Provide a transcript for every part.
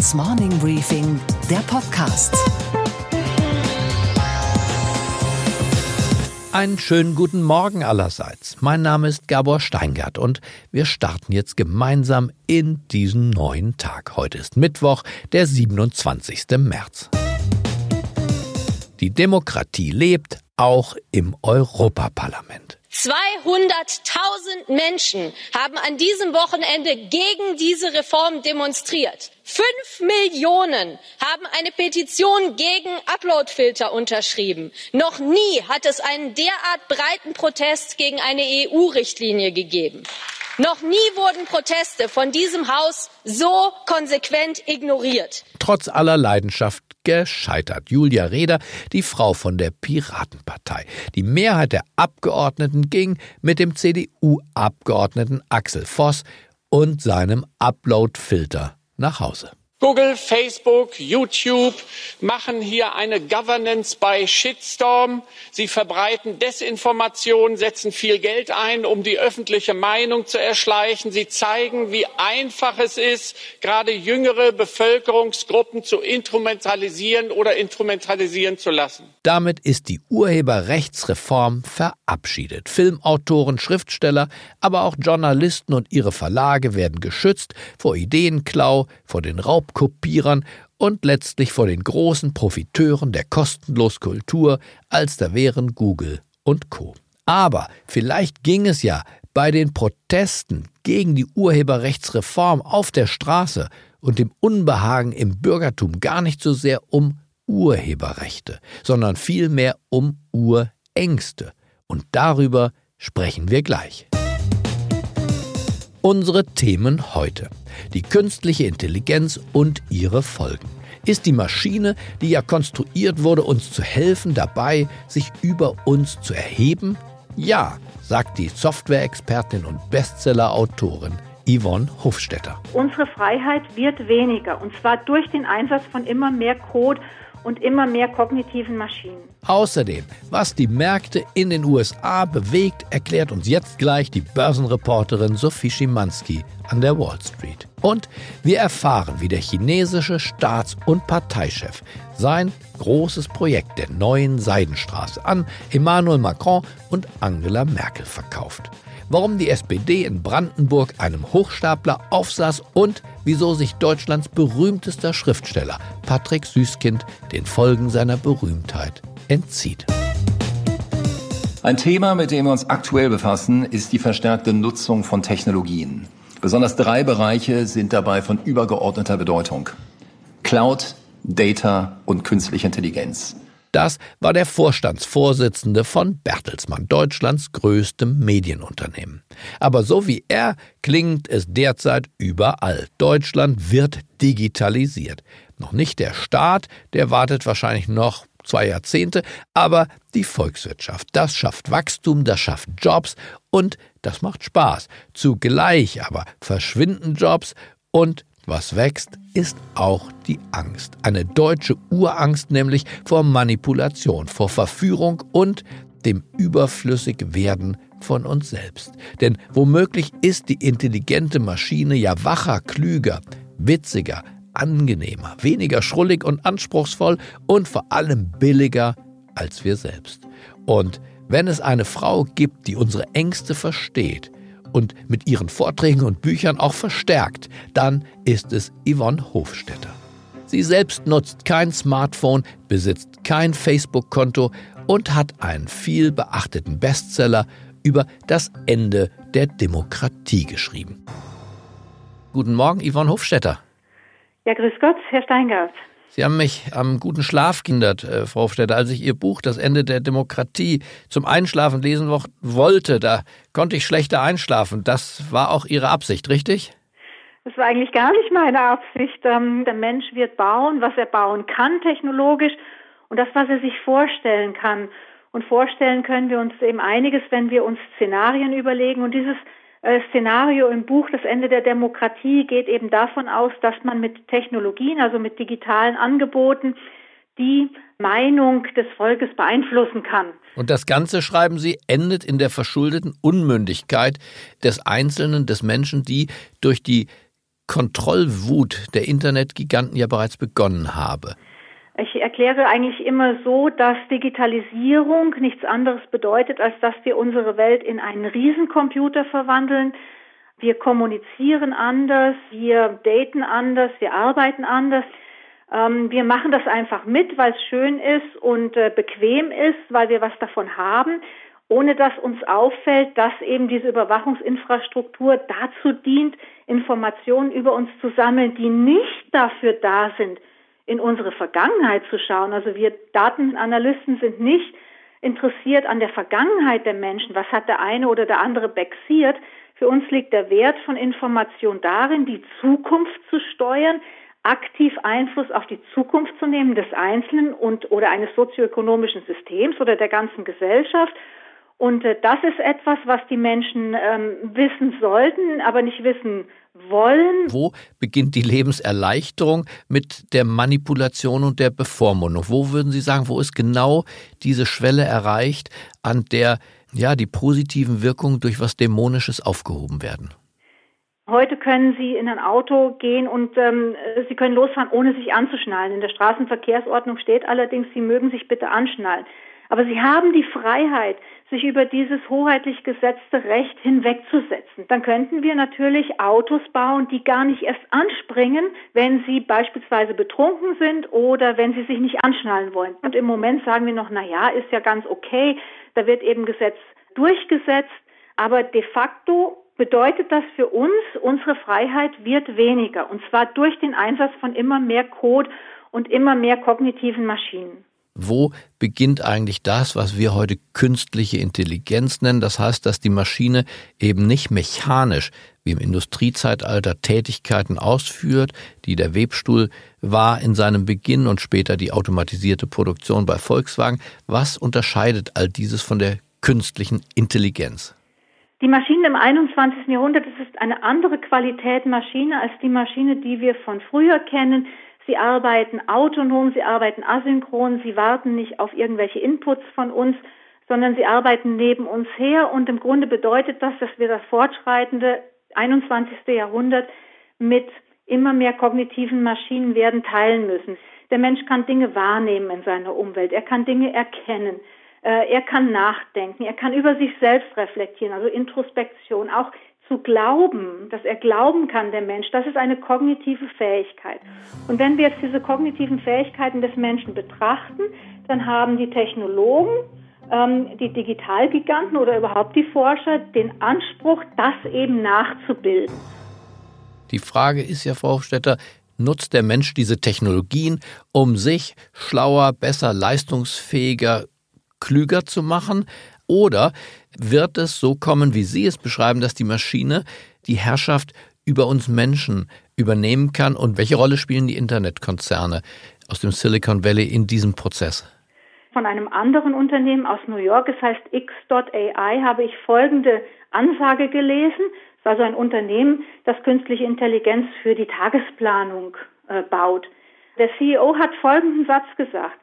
Handelsblatts Morning Briefing, der Podcast. Einen schönen guten Morgen allerseits. Mein Name ist Gabor Steingart und wir starten jetzt gemeinsam in diesen neuen Tag. Heute ist Mittwoch, der 27. März. Die Demokratie lebt auch im Europaparlament. 200.000 Menschen haben an diesem Wochenende gegen diese Reform demonstriert. Fünf Millionen haben eine Petition gegen Uploadfilter unterschrieben. Noch nie hat es einen derart breiten Protest gegen eine EU-Richtlinie gegeben. Noch nie wurden Proteste von diesem Haus so konsequent ignoriert. Trotz aller Leidenschaft gescheitert. Julia Reda, die Frau von der Piratenpartei. Die Mehrheit der Abgeordneten ging mit dem CDU-Abgeordneten Axel Voss und seinem Upload-Filter nach Hause. Google, Facebook, YouTube machen hier eine Governance by Shitstorm. Sie verbreiten Desinformation, setzen viel Geld ein, um die öffentliche Meinung zu erschleichen. Sie zeigen, wie einfach es ist, gerade jüngere Bevölkerungsgruppen zu instrumentalisieren oder instrumentalisieren zu lassen. Damit ist die Urheberrechtsreform verabschiedet. Filmautoren, Schriftsteller, aber auch Journalisten und ihre Verlage werden geschützt vor Ideenklau, vor den Raub Kopierern und letztlich vor den großen Profiteuren der kostenlos Kultur, als da wären Google und Co. Aber vielleicht ging es ja bei den Protesten gegen die Urheberrechtsreform auf der Straße und dem Unbehagen im Bürgertum gar nicht so sehr um Urheberrechte, sondern vielmehr um Urängste. Und darüber sprechen wir gleich. Unsere Themen heute. Die künstliche Intelligenz und ihre Folgen. Ist die Maschine, die ja konstruiert wurde, uns zu helfen, dabei, sich über uns zu erheben? Ja, sagt die Software-Expertin und Bestseller-Autorin Yvonne Hofstetter. Unsere Freiheit wird weniger, und zwar durch den Einsatz von immer mehr Code und immer mehr kognitiven Maschinen. Außerdem, was die Märkte in den USA bewegt, erklärt uns jetzt gleich die Börsenreporterin Sophie Schimanski an der Wall Street. Und wir erfahren, wie der chinesische Staats- und Parteichef sein großes Projekt der neuen Seidenstraße an Emmanuel Macron und Angela Merkel verkauft warum die SPD in Brandenburg einem Hochstapler aufsaß und wieso sich Deutschlands berühmtester Schriftsteller Patrick Süßkind den Folgen seiner Berühmtheit entzieht. Ein Thema, mit dem wir uns aktuell befassen, ist die verstärkte Nutzung von Technologien. Besonders drei Bereiche sind dabei von übergeordneter Bedeutung. Cloud, Data und künstliche Intelligenz. Das war der Vorstandsvorsitzende von Bertelsmann, Deutschlands größtem Medienunternehmen. Aber so wie er klingt es derzeit überall. Deutschland wird digitalisiert. Noch nicht der Staat, der wartet wahrscheinlich noch zwei Jahrzehnte, aber die Volkswirtschaft. Das schafft Wachstum, das schafft Jobs und das macht Spaß. Zugleich aber verschwinden Jobs und was wächst, ist auch die Angst. Eine deutsche Urangst nämlich vor Manipulation, vor Verführung und dem Überflüssigwerden von uns selbst. Denn womöglich ist die intelligente Maschine ja wacher, klüger, witziger, angenehmer, weniger schrullig und anspruchsvoll und vor allem billiger als wir selbst. Und wenn es eine Frau gibt, die unsere Ängste versteht, und mit ihren Vorträgen und Büchern auch verstärkt, dann ist es Yvonne Hofstetter. Sie selbst nutzt kein Smartphone, besitzt kein Facebook-Konto und hat einen viel beachteten Bestseller über das Ende der Demokratie geschrieben. Guten Morgen, Yvonne Hofstetter. Ja, grüß Gott, Herr Steingart. Sie haben mich am guten Schlaf gehindert, äh, Frau Hofstetter, als ich Ihr Buch Das Ende der Demokratie zum Einschlafen lesen wollte. Da konnte ich schlechter einschlafen. Das war auch Ihre Absicht, richtig? Das war eigentlich gar nicht meine Absicht. Ähm, der Mensch wird bauen, was er bauen kann technologisch und das, was er sich vorstellen kann. Und vorstellen können wir uns eben einiges, wenn wir uns Szenarien überlegen. Und dieses Szenario im Buch Das Ende der Demokratie geht eben davon aus, dass man mit Technologien, also mit digitalen Angeboten, die Meinung des Volkes beeinflussen kann. Und das Ganze, schreiben Sie, endet in der verschuldeten Unmündigkeit des Einzelnen, des Menschen, die durch die Kontrollwut der Internetgiganten ja bereits begonnen habe. Ich erkläre eigentlich immer so, dass Digitalisierung nichts anderes bedeutet, als dass wir unsere Welt in einen Riesencomputer verwandeln. Wir kommunizieren anders, wir daten anders, wir arbeiten anders. Ähm, wir machen das einfach mit, weil es schön ist und äh, bequem ist, weil wir was davon haben, ohne dass uns auffällt, dass eben diese Überwachungsinfrastruktur dazu dient, Informationen über uns zu sammeln, die nicht dafür da sind, in unsere Vergangenheit zu schauen. Also wir Datenanalysten sind nicht interessiert an der Vergangenheit der Menschen. Was hat der eine oder der andere bexiert? Für uns liegt der Wert von Information darin, die Zukunft zu steuern, aktiv Einfluss auf die Zukunft zu nehmen des Einzelnen und oder eines sozioökonomischen Systems oder der ganzen Gesellschaft. Und äh, das ist etwas, was die Menschen ähm, wissen sollten, aber nicht wissen wollen. Wo beginnt die Lebenserleichterung mit der Manipulation und der Bevormundung? Wo würden Sie sagen, wo ist genau diese Schwelle erreicht, an der ja die positiven Wirkungen durch was Dämonisches aufgehoben werden? Heute können Sie in ein Auto gehen und ähm, Sie können losfahren, ohne sich anzuschnallen. In der Straßenverkehrsordnung steht allerdings, Sie mögen sich bitte anschnallen. Aber Sie haben die Freiheit, sich über dieses hoheitlich gesetzte Recht hinwegzusetzen. Dann könnten wir natürlich Autos bauen, die gar nicht erst anspringen, wenn sie beispielsweise betrunken sind oder wenn sie sich nicht anschnallen wollen. Und im Moment sagen wir noch, na ja, ist ja ganz okay. Da wird eben Gesetz durchgesetzt. Aber de facto bedeutet das für uns, unsere Freiheit wird weniger. Und zwar durch den Einsatz von immer mehr Code und immer mehr kognitiven Maschinen. Wo beginnt eigentlich das, was wir heute künstliche Intelligenz nennen? Das heißt, dass die Maschine eben nicht mechanisch wie im Industriezeitalter Tätigkeiten ausführt, die der Webstuhl war in seinem Beginn und später die automatisierte Produktion bei Volkswagen. Was unterscheidet all dieses von der künstlichen Intelligenz? Die Maschine im 21. Jahrhundert, das ist eine andere Qualität Maschine als die Maschine, die wir von früher kennen. Sie arbeiten autonom, sie arbeiten asynchron, sie warten nicht auf irgendwelche Inputs von uns, sondern sie arbeiten neben uns her. Und im Grunde bedeutet das, dass wir das fortschreitende 21. Jahrhundert mit immer mehr kognitiven Maschinen werden teilen müssen. Der Mensch kann Dinge wahrnehmen in seiner Umwelt, er kann Dinge erkennen. Äh, er kann nachdenken, er kann über sich selbst reflektieren, also Introspektion, auch zu glauben, dass er glauben kann, der Mensch, das ist eine kognitive Fähigkeit. Und wenn wir jetzt diese kognitiven Fähigkeiten des Menschen betrachten, dann haben die Technologen, ähm, die Digitalgiganten oder überhaupt die Forscher den Anspruch, das eben nachzubilden. Die Frage ist ja, Frau Hofstetter, nutzt der Mensch diese Technologien, um sich schlauer, besser, leistungsfähiger, klüger zu machen? Oder wird es so kommen, wie Sie es beschreiben, dass die Maschine die Herrschaft über uns Menschen übernehmen kann? Und welche Rolle spielen die Internetkonzerne aus dem Silicon Valley in diesem Prozess? Von einem anderen Unternehmen aus New York, es heißt X.AI, habe ich folgende Ansage gelesen. Es ist also ein Unternehmen, das künstliche Intelligenz für die Tagesplanung äh, baut. Der CEO hat folgenden Satz gesagt.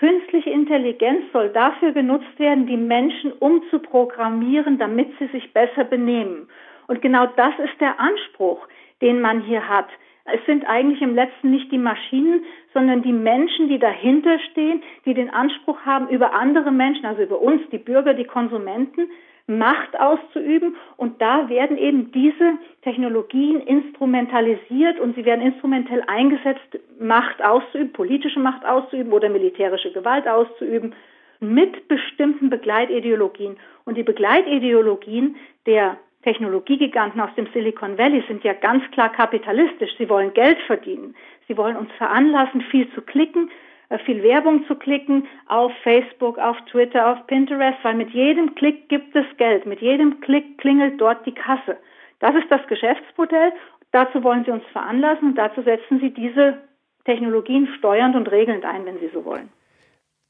Künstliche Intelligenz soll dafür genutzt werden, die Menschen umzuprogrammieren, damit sie sich besser benehmen. Und genau das ist der Anspruch, den man hier hat. Es sind eigentlich im letzten nicht die Maschinen, sondern die Menschen, die dahinter stehen, die den Anspruch haben, über andere Menschen, also über uns, die Bürger, die Konsumenten, Macht auszuüben. Und da werden eben diese Technologien instrumentalisiert und sie werden instrumentell eingesetzt, Macht auszuüben, politische Macht auszuüben oder militärische Gewalt auszuüben mit bestimmten Begleitideologien. Und die Begleitideologien der Technologiegiganten aus dem Silicon Valley sind ja ganz klar kapitalistisch. Sie wollen Geld verdienen. Sie wollen uns veranlassen, viel zu klicken, viel Werbung zu klicken auf Facebook, auf Twitter, auf Pinterest, weil mit jedem Klick gibt es Geld, mit jedem Klick klingelt dort die Kasse. Das ist das Geschäftsmodell. Dazu wollen sie uns veranlassen und dazu setzen sie diese Technologien steuernd und regelnd ein, wenn sie so wollen.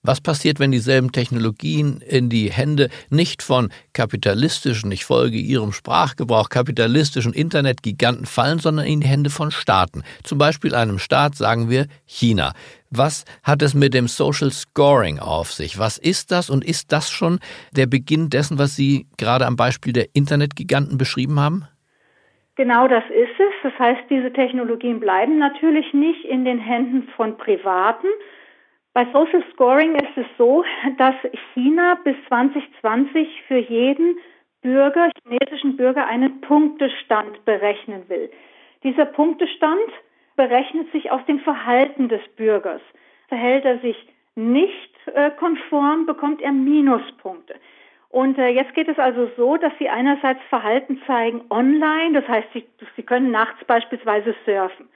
Was passiert, wenn dieselben Technologien in die Hände nicht von kapitalistischen, ich folge ihrem Sprachgebrauch, kapitalistischen Internetgiganten fallen, sondern in die Hände von Staaten? Zum Beispiel einem Staat, sagen wir China. Was hat es mit dem Social Scoring auf sich? Was ist das und ist das schon der Beginn dessen, was Sie gerade am Beispiel der Internetgiganten beschrieben haben? Genau das ist es. Das heißt, diese Technologien bleiben natürlich nicht in den Händen von Privaten. Bei Social Scoring ist es so, dass China bis 2020 für jeden Bürger, chinesischen Bürger, einen Punktestand berechnen will. Dieser Punktestand berechnet sich aus dem Verhalten des Bürgers. Verhält er sich nicht äh, konform, bekommt er Minuspunkte. Und äh, jetzt geht es also so, dass Sie einerseits Verhalten zeigen online, das heißt, Sie, Sie können nachts beispielsweise surfen.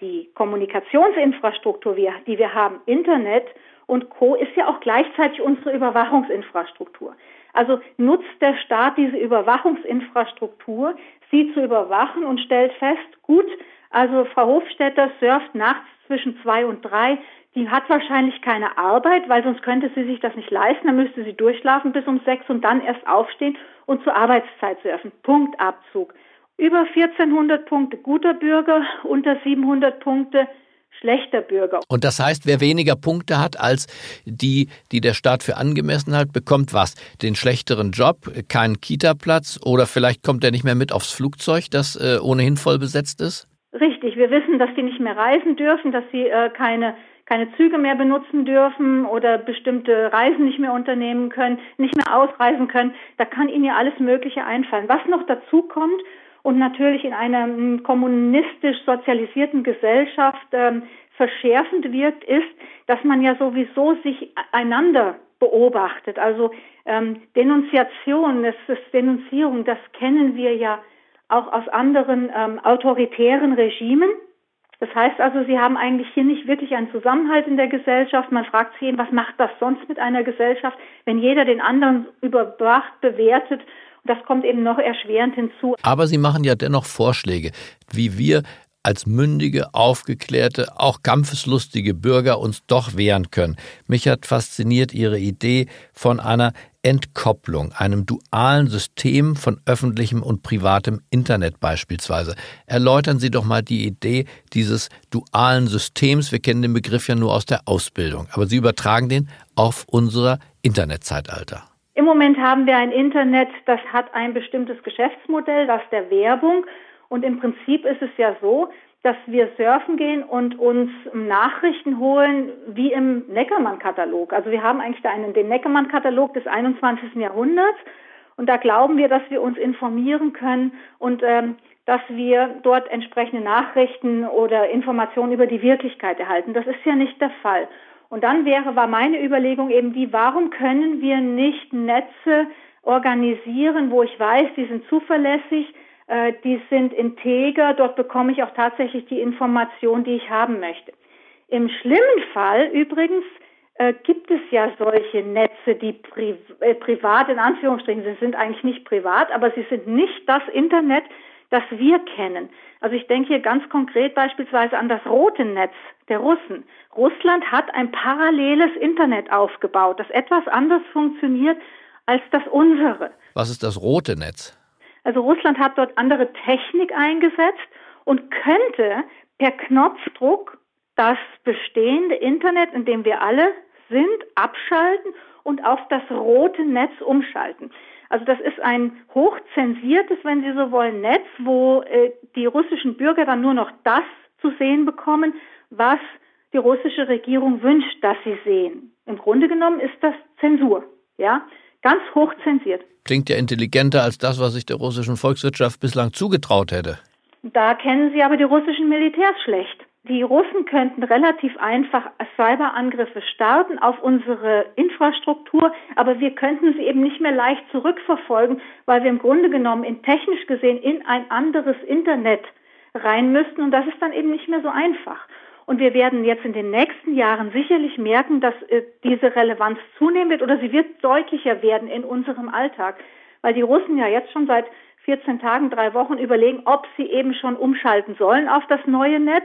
Die Kommunikationsinfrastruktur, die wir haben, Internet und Co., ist ja auch gleichzeitig unsere Überwachungsinfrastruktur. Also nutzt der Staat diese Überwachungsinfrastruktur, sie zu überwachen und stellt fest, gut, also Frau Hofstetter surft nachts zwischen zwei und drei, die hat wahrscheinlich keine Arbeit, weil sonst könnte sie sich das nicht leisten. Dann müsste sie durchschlafen bis um sechs und dann erst aufstehen und zur Arbeitszeit surfen. Punktabzug. Über 1400 Punkte guter Bürger, unter 700 Punkte schlechter Bürger. Und das heißt, wer weniger Punkte hat als die, die der Staat für angemessen hat, bekommt was? Den schlechteren Job, keinen Kita-Platz oder vielleicht kommt er nicht mehr mit aufs Flugzeug, das äh, ohnehin voll besetzt ist? Richtig, wir wissen, dass sie nicht mehr reisen dürfen, dass sie äh, keine keine Züge mehr benutzen dürfen oder bestimmte Reisen nicht mehr unternehmen können, nicht mehr ausreisen können. Da kann ihnen ja alles Mögliche einfallen. Was noch dazu kommt und natürlich in einer hm, kommunistisch sozialisierten Gesellschaft ähm, verschärfend wirkt, ist, dass man ja sowieso sich einander beobachtet. Also ähm, Denunziation, das ist Denunzierung, das kennen wir ja auch aus anderen ähm, autoritären Regimen. Das heißt also, sie haben eigentlich hier nicht wirklich einen Zusammenhalt in der Gesellschaft. Man fragt sich eben, was macht das sonst mit einer Gesellschaft, wenn jeder den anderen überwacht, bewertet das kommt eben noch erschwerend hinzu. Aber Sie machen ja dennoch Vorschläge, wie wir als mündige, aufgeklärte, auch kampfeslustige Bürger uns doch wehren können. Mich hat fasziniert Ihre Idee von einer Entkopplung, einem dualen System von öffentlichem und privatem Internet beispielsweise. Erläutern Sie doch mal die Idee dieses dualen Systems. Wir kennen den Begriff ja nur aus der Ausbildung, aber Sie übertragen den auf unser Internetzeitalter. Im Moment haben wir ein Internet, das hat ein bestimmtes Geschäftsmodell, das der Werbung. Und im Prinzip ist es ja so, dass wir surfen gehen und uns Nachrichten holen wie im Neckermann-Katalog. Also wir haben eigentlich da einen, den Neckermann-Katalog des 21. Jahrhunderts und da glauben wir, dass wir uns informieren können und ähm, dass wir dort entsprechende Nachrichten oder Informationen über die Wirklichkeit erhalten. Das ist ja nicht der Fall. Und dann wäre, war meine Überlegung eben die, warum können wir nicht Netze organisieren, wo ich weiß, die sind zuverlässig, äh, die sind integer, dort bekomme ich auch tatsächlich die Information, die ich haben möchte. Im schlimmen Fall übrigens äh, gibt es ja solche Netze, die pri äh, privat in Anführungsstrichen, sie sind eigentlich nicht privat, aber sie sind nicht das Internet, das wir kennen. Also ich denke hier ganz konkret beispielsweise an das rote Netz der Russen. Russland hat ein paralleles Internet aufgebaut, das etwas anders funktioniert als das unsere. Was ist das rote Netz? Also Russland hat dort andere Technik eingesetzt und könnte per Knopfdruck das bestehende Internet, in dem wir alle sind, abschalten und auf das rote Netz umschalten. Also das ist ein hochzensiertes, wenn Sie so wollen, Netz, wo äh, die russischen Bürger dann nur noch das zu sehen bekommen, was die russische Regierung wünscht, dass sie sehen. Im Grunde genommen ist das Zensur, ja ganz hoch zensiert. Klingt ja intelligenter als das, was sich der russischen Volkswirtschaft bislang zugetraut hätte. Da kennen Sie aber die russischen Militärs schlecht. Die Russen könnten relativ einfach Cyberangriffe starten auf unsere Infrastruktur, aber wir könnten sie eben nicht mehr leicht zurückverfolgen, weil wir im Grunde genommen in technisch gesehen in ein anderes Internet rein müssten und das ist dann eben nicht mehr so einfach. Und wir werden jetzt in den nächsten Jahren sicherlich merken, dass äh, diese Relevanz zunehmen wird oder sie wird deutlicher werden in unserem Alltag, weil die Russen ja jetzt schon seit 14 Tagen, drei Wochen überlegen, ob sie eben schon umschalten sollen auf das neue Netz.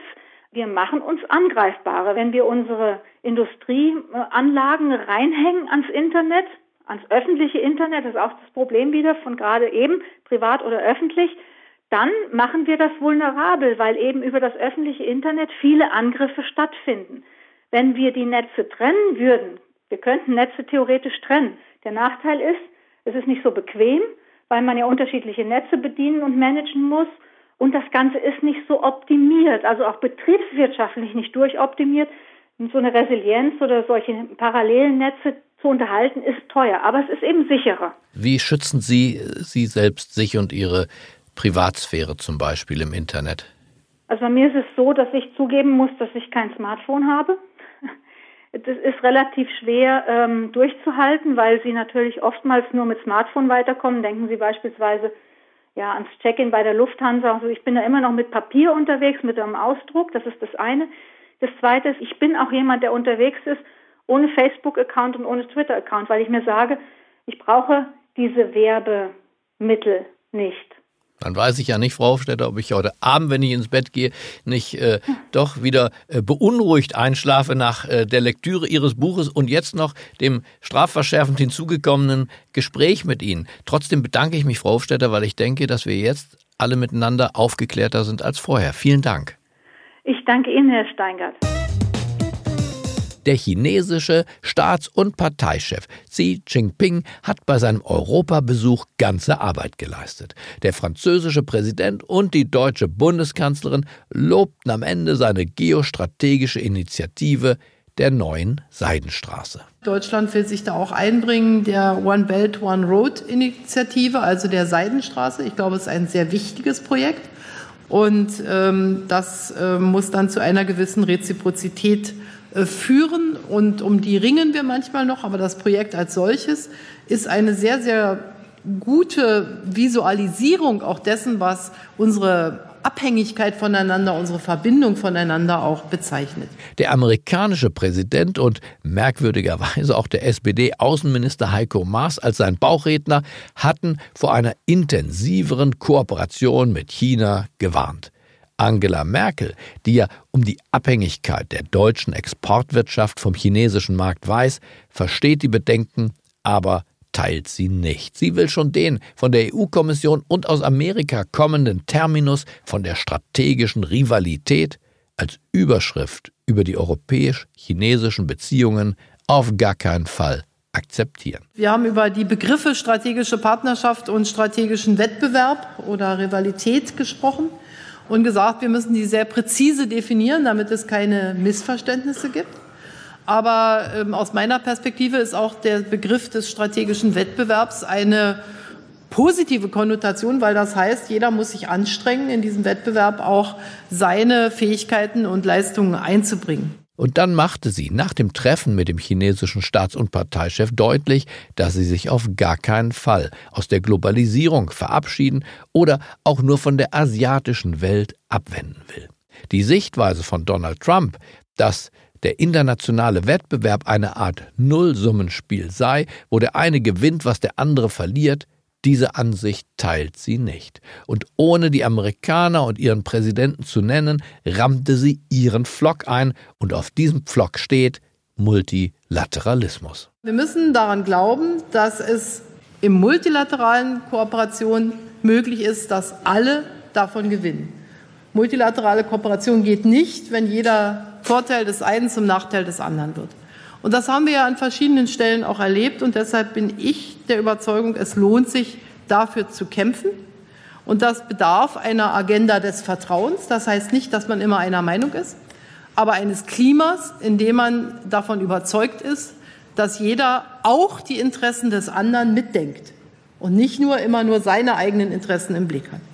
Wir machen uns angreifbarer, wenn wir unsere Industrieanlagen reinhängen ans Internet, ans öffentliche Internet, das ist auch das Problem wieder von gerade eben, privat oder öffentlich, dann machen wir das vulnerabel, weil eben über das öffentliche Internet viele Angriffe stattfinden. Wenn wir die Netze trennen würden, wir könnten Netze theoretisch trennen. Der Nachteil ist, es ist nicht so bequem, weil man ja unterschiedliche Netze bedienen und managen muss. Und das Ganze ist nicht so optimiert, also auch betriebswirtschaftlich nicht durchoptimiert. So eine Resilienz oder solche parallelen Netze zu unterhalten, ist teuer, aber es ist eben sicherer. Wie schützen Sie Sie selbst, sich und Ihre Privatsphäre zum Beispiel im Internet? Also bei mir ist es so, dass ich zugeben muss, dass ich kein Smartphone habe. Das ist relativ schwer ähm, durchzuhalten, weil Sie natürlich oftmals nur mit Smartphone weiterkommen. Denken Sie beispielsweise ja ans Check-in bei der Lufthansa. Also ich bin da immer noch mit Papier unterwegs, mit einem Ausdruck. Das ist das eine. Das zweite ist, ich bin auch jemand, der unterwegs ist ohne Facebook-Account und ohne Twitter-Account, weil ich mir sage, ich brauche diese Werbemittel nicht. Dann weiß ich ja nicht, Frau Hofstetter, ob ich heute Abend, wenn ich ins Bett gehe, nicht äh, doch wieder äh, beunruhigt einschlafe nach äh, der Lektüre Ihres Buches und jetzt noch dem strafverschärfend hinzugekommenen Gespräch mit Ihnen. Trotzdem bedanke ich mich, Frau Hofstetter, weil ich denke, dass wir jetzt alle miteinander aufgeklärter sind als vorher. Vielen Dank. Ich danke Ihnen, Herr Steingart. Der chinesische Staats- und Parteichef Xi Jinping hat bei seinem Europabesuch ganze Arbeit geleistet. Der französische Präsident und die deutsche Bundeskanzlerin lobten am Ende seine geostrategische Initiative der neuen Seidenstraße. Deutschland will sich da auch einbringen, der One Belt, One Road Initiative, also der Seidenstraße. Ich glaube, es ist ein sehr wichtiges Projekt. Und ähm, das äh, muss dann zu einer gewissen Reziprozität führen und um die ringen wir manchmal noch, aber das Projekt als solches ist eine sehr, sehr gute Visualisierung auch dessen, was unsere Abhängigkeit voneinander, unsere Verbindung voneinander auch bezeichnet. Der amerikanische Präsident und merkwürdigerweise auch der SPD-Außenminister Heiko Maas als sein Bauchredner hatten vor einer intensiveren Kooperation mit China gewarnt. Angela Merkel, die ja um die Abhängigkeit der deutschen Exportwirtschaft vom chinesischen Markt weiß, versteht die Bedenken, aber teilt sie nicht. Sie will schon den von der EU-Kommission und aus Amerika kommenden Terminus von der strategischen Rivalität als Überschrift über die europäisch-chinesischen Beziehungen auf gar keinen Fall akzeptieren. Wir haben über die Begriffe strategische Partnerschaft und strategischen Wettbewerb oder Rivalität gesprochen und gesagt, wir müssen die sehr präzise definieren, damit es keine Missverständnisse gibt. Aber ähm, aus meiner Perspektive ist auch der Begriff des strategischen Wettbewerbs eine positive Konnotation, weil das heißt, jeder muss sich anstrengen, in diesem Wettbewerb auch seine Fähigkeiten und Leistungen einzubringen. Und dann machte sie nach dem Treffen mit dem chinesischen Staats- und Parteichef deutlich, dass sie sich auf gar keinen Fall aus der Globalisierung verabschieden oder auch nur von der asiatischen Welt abwenden will. Die Sichtweise von Donald Trump, dass der internationale Wettbewerb eine Art Nullsummenspiel sei, wo der eine gewinnt, was der andere verliert, diese Ansicht teilt sie nicht. Und ohne die Amerikaner und ihren Präsidenten zu nennen, rammte sie ihren Pflock ein und auf diesem Pflock steht Multilateralismus. Wir müssen daran glauben, dass es im multilateralen Kooperation möglich ist, dass alle davon gewinnen. Multilaterale Kooperation geht nicht, wenn jeder Vorteil des einen zum Nachteil des anderen wird. Und das haben wir ja an verschiedenen Stellen auch erlebt. Und deshalb bin ich der Überzeugung, es lohnt sich, dafür zu kämpfen. Und das bedarf einer Agenda des Vertrauens. Das heißt nicht, dass man immer einer Meinung ist, aber eines Klimas, in dem man davon überzeugt ist, dass jeder auch die Interessen des anderen mitdenkt und nicht nur immer nur seine eigenen Interessen im Blick hat.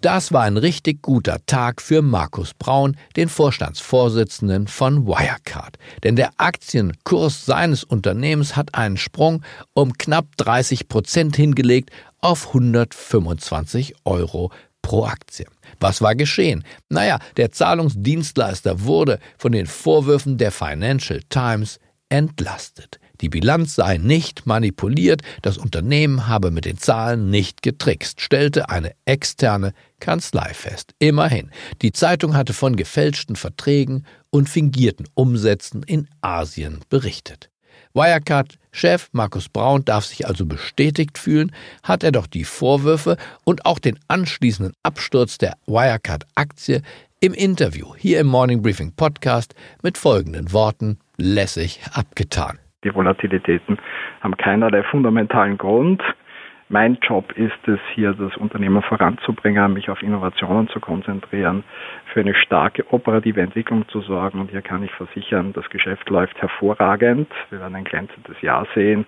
Das war ein richtig guter Tag für Markus Braun, den Vorstandsvorsitzenden von Wirecard. Denn der Aktienkurs seines Unternehmens hat einen Sprung um knapp 30 Prozent hingelegt auf 125 Euro pro Aktie. Was war geschehen? Naja, der Zahlungsdienstleister wurde von den Vorwürfen der Financial Times entlastet. Die Bilanz sei nicht manipuliert, das Unternehmen habe mit den Zahlen nicht getrickst, stellte eine externe Kanzlei fest. Immerhin, die Zeitung hatte von gefälschten Verträgen und fingierten Umsätzen in Asien berichtet. Wirecard-Chef Markus Braun darf sich also bestätigt fühlen, hat er doch die Vorwürfe und auch den anschließenden Absturz der Wirecard-Aktie im Interview hier im Morning Briefing Podcast mit folgenden Worten lässig abgetan. Die Volatilitäten haben keinerlei fundamentalen Grund. Mein Job ist es, hier das Unternehmen voranzubringen, mich auf Innovationen zu konzentrieren, für eine starke operative Entwicklung zu sorgen. Und hier kann ich versichern, das Geschäft läuft hervorragend. Wir werden ein glänzendes Jahr sehen.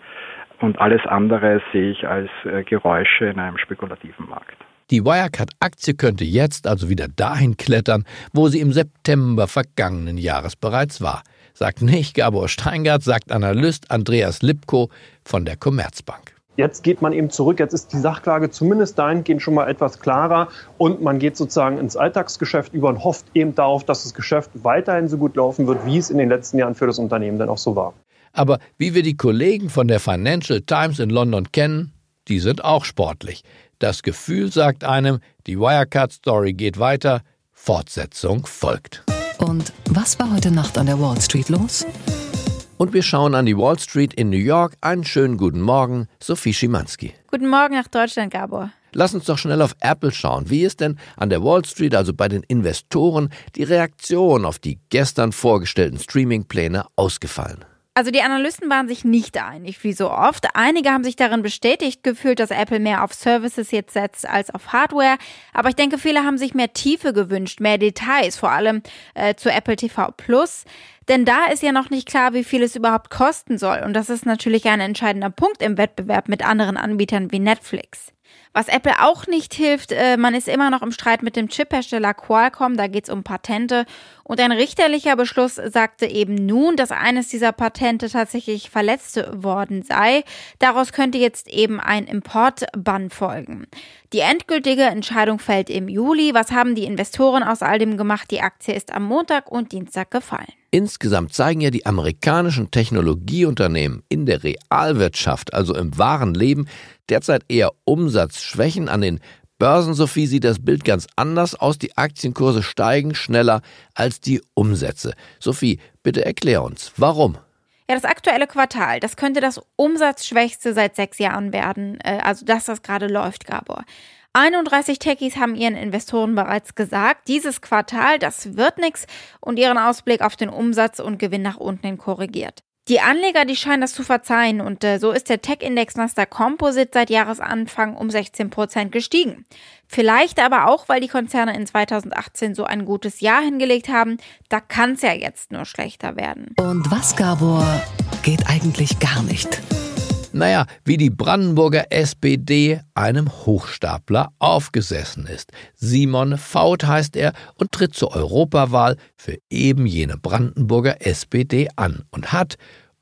Und alles andere sehe ich als äh, Geräusche in einem spekulativen Markt. Die Wirecard-Aktie könnte jetzt also wieder dahin klettern, wo sie im September vergangenen Jahres bereits war. Sagt nicht Gabor Steingart, sagt Analyst Andreas Lipko von der Commerzbank. Jetzt geht man eben zurück, jetzt ist die Sachlage zumindest dahingehend schon mal etwas klarer und man geht sozusagen ins Alltagsgeschäft über und hofft eben darauf, dass das Geschäft weiterhin so gut laufen wird, wie es in den letzten Jahren für das Unternehmen dann auch so war. Aber wie wir die Kollegen von der Financial Times in London kennen, die sind auch sportlich. Das Gefühl sagt einem, die Wirecard-Story geht weiter, Fortsetzung folgt. Und was war heute Nacht an der Wall Street los? Und wir schauen an die Wall Street in New York. Einen schönen guten Morgen, Sophie Schimanski. Guten Morgen nach Deutschland, Gabor. Lass uns doch schnell auf Apple schauen. Wie ist denn an der Wall Street, also bei den Investoren, die Reaktion auf die gestern vorgestellten Streaming-Pläne ausgefallen? Also die Analysten waren sich nicht einig, wie so oft. Einige haben sich darin bestätigt gefühlt, dass Apple mehr auf Services jetzt setzt als auf Hardware. Aber ich denke, viele haben sich mehr Tiefe gewünscht, mehr Details, vor allem äh, zu Apple TV Plus. Denn da ist ja noch nicht klar, wie viel es überhaupt kosten soll. Und das ist natürlich ein entscheidender Punkt im Wettbewerb mit anderen Anbietern wie Netflix. Was Apple auch nicht hilft, äh, man ist immer noch im Streit mit dem Chiphersteller Qualcomm, da geht es um Patente. Und ein richterlicher Beschluss sagte eben nun, dass eines dieser Patente tatsächlich verletzt worden sei. Daraus könnte jetzt eben ein Importbann folgen. Die endgültige Entscheidung fällt im Juli. Was haben die Investoren aus all dem gemacht? Die Aktie ist am Montag und Dienstag gefallen. Insgesamt zeigen ja die amerikanischen Technologieunternehmen in der Realwirtschaft, also im wahren Leben, derzeit eher Umsatzschwächen. An den Börsen, Sophie, sieht das Bild ganz anders aus. Die Aktienkurse steigen schneller als die Umsätze. Sophie, bitte erklär uns, warum? Ja, das aktuelle Quartal, das könnte das umsatzschwächste seit sechs Jahren werden. Äh, also, dass das gerade läuft, Gabor. 31 Techies haben ihren Investoren bereits gesagt, dieses Quartal, das wird nichts und ihren Ausblick auf den Umsatz und Gewinn nach unten korrigiert. Die Anleger, die scheinen das zu verzeihen und äh, so ist der Tech-Index Nasdaq Composite seit Jahresanfang um 16 Prozent gestiegen. Vielleicht aber auch, weil die Konzerne in 2018 so ein gutes Jahr hingelegt haben. Da kann es ja jetzt nur schlechter werden. Und was, Gabor, geht eigentlich gar nicht? Naja, wie die Brandenburger SPD einem Hochstapler aufgesessen ist. Simon Faut heißt er und tritt zur Europawahl für eben jene Brandenburger SPD an und hat,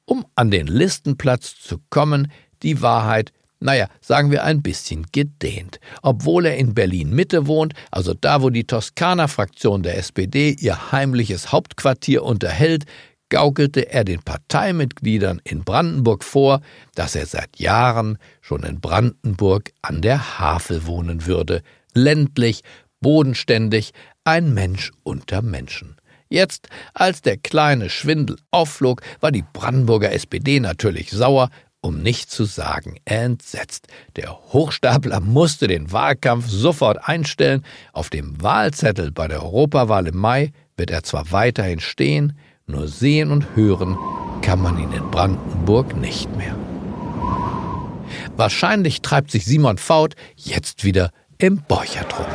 um an den Listenplatz zu kommen, die Wahrheit naja, sagen wir ein bisschen gedehnt. Obwohl er in Berlin Mitte wohnt, also da, wo die Toskana-Fraktion der SPD ihr heimliches Hauptquartier unterhält, gaukelte er den Parteimitgliedern in Brandenburg vor, dass er seit Jahren schon in Brandenburg an der Havel wohnen würde, ländlich, bodenständig, ein Mensch unter Menschen. Jetzt, als der kleine Schwindel aufflog, war die Brandenburger SPD natürlich sauer, um nicht zu sagen entsetzt. Der Hochstapler musste den Wahlkampf sofort einstellen. Auf dem Wahlzettel bei der Europawahl im Mai wird er zwar weiterhin stehen, nur sehen und hören kann man ihn in Brandenburg nicht mehr. Wahrscheinlich treibt sich Simon Faut jetzt wieder im Borchert rum.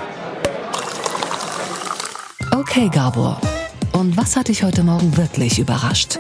Okay, Gabor. Und was hat dich heute Morgen wirklich überrascht?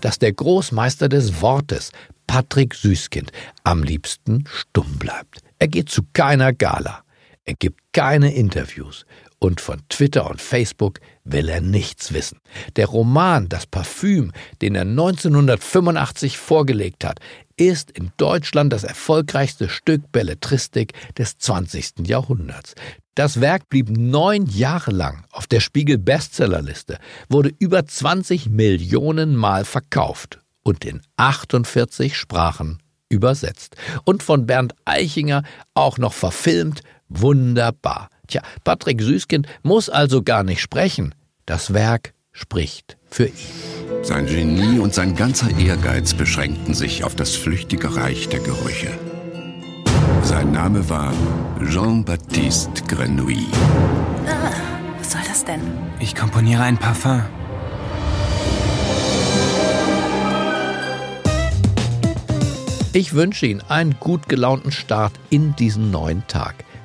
Dass der Großmeister des Wortes, Patrick Süßkind, am liebsten stumm bleibt. Er geht zu keiner Gala. Er gibt keine Interviews und von Twitter und Facebook will er nichts wissen. Der Roman Das Parfüm, den er 1985 vorgelegt hat, ist in Deutschland das erfolgreichste Stück Belletristik des 20. Jahrhunderts. Das Werk blieb neun Jahre lang auf der Spiegel Bestsellerliste, wurde über 20 Millionen Mal verkauft und in 48 Sprachen übersetzt und von Bernd Eichinger auch noch verfilmt. Wunderbar. Tja, Patrick Süßkind muss also gar nicht sprechen. Das Werk spricht für ihn. Sein Genie und sein ganzer Ehrgeiz beschränkten sich auf das flüchtige Reich der Gerüche. Sein Name war Jean-Baptiste Grenouille. Ah, was soll das denn? Ich komponiere ein Parfum. Ich wünsche Ihnen einen gut gelaunten Start in diesen neuen Tag.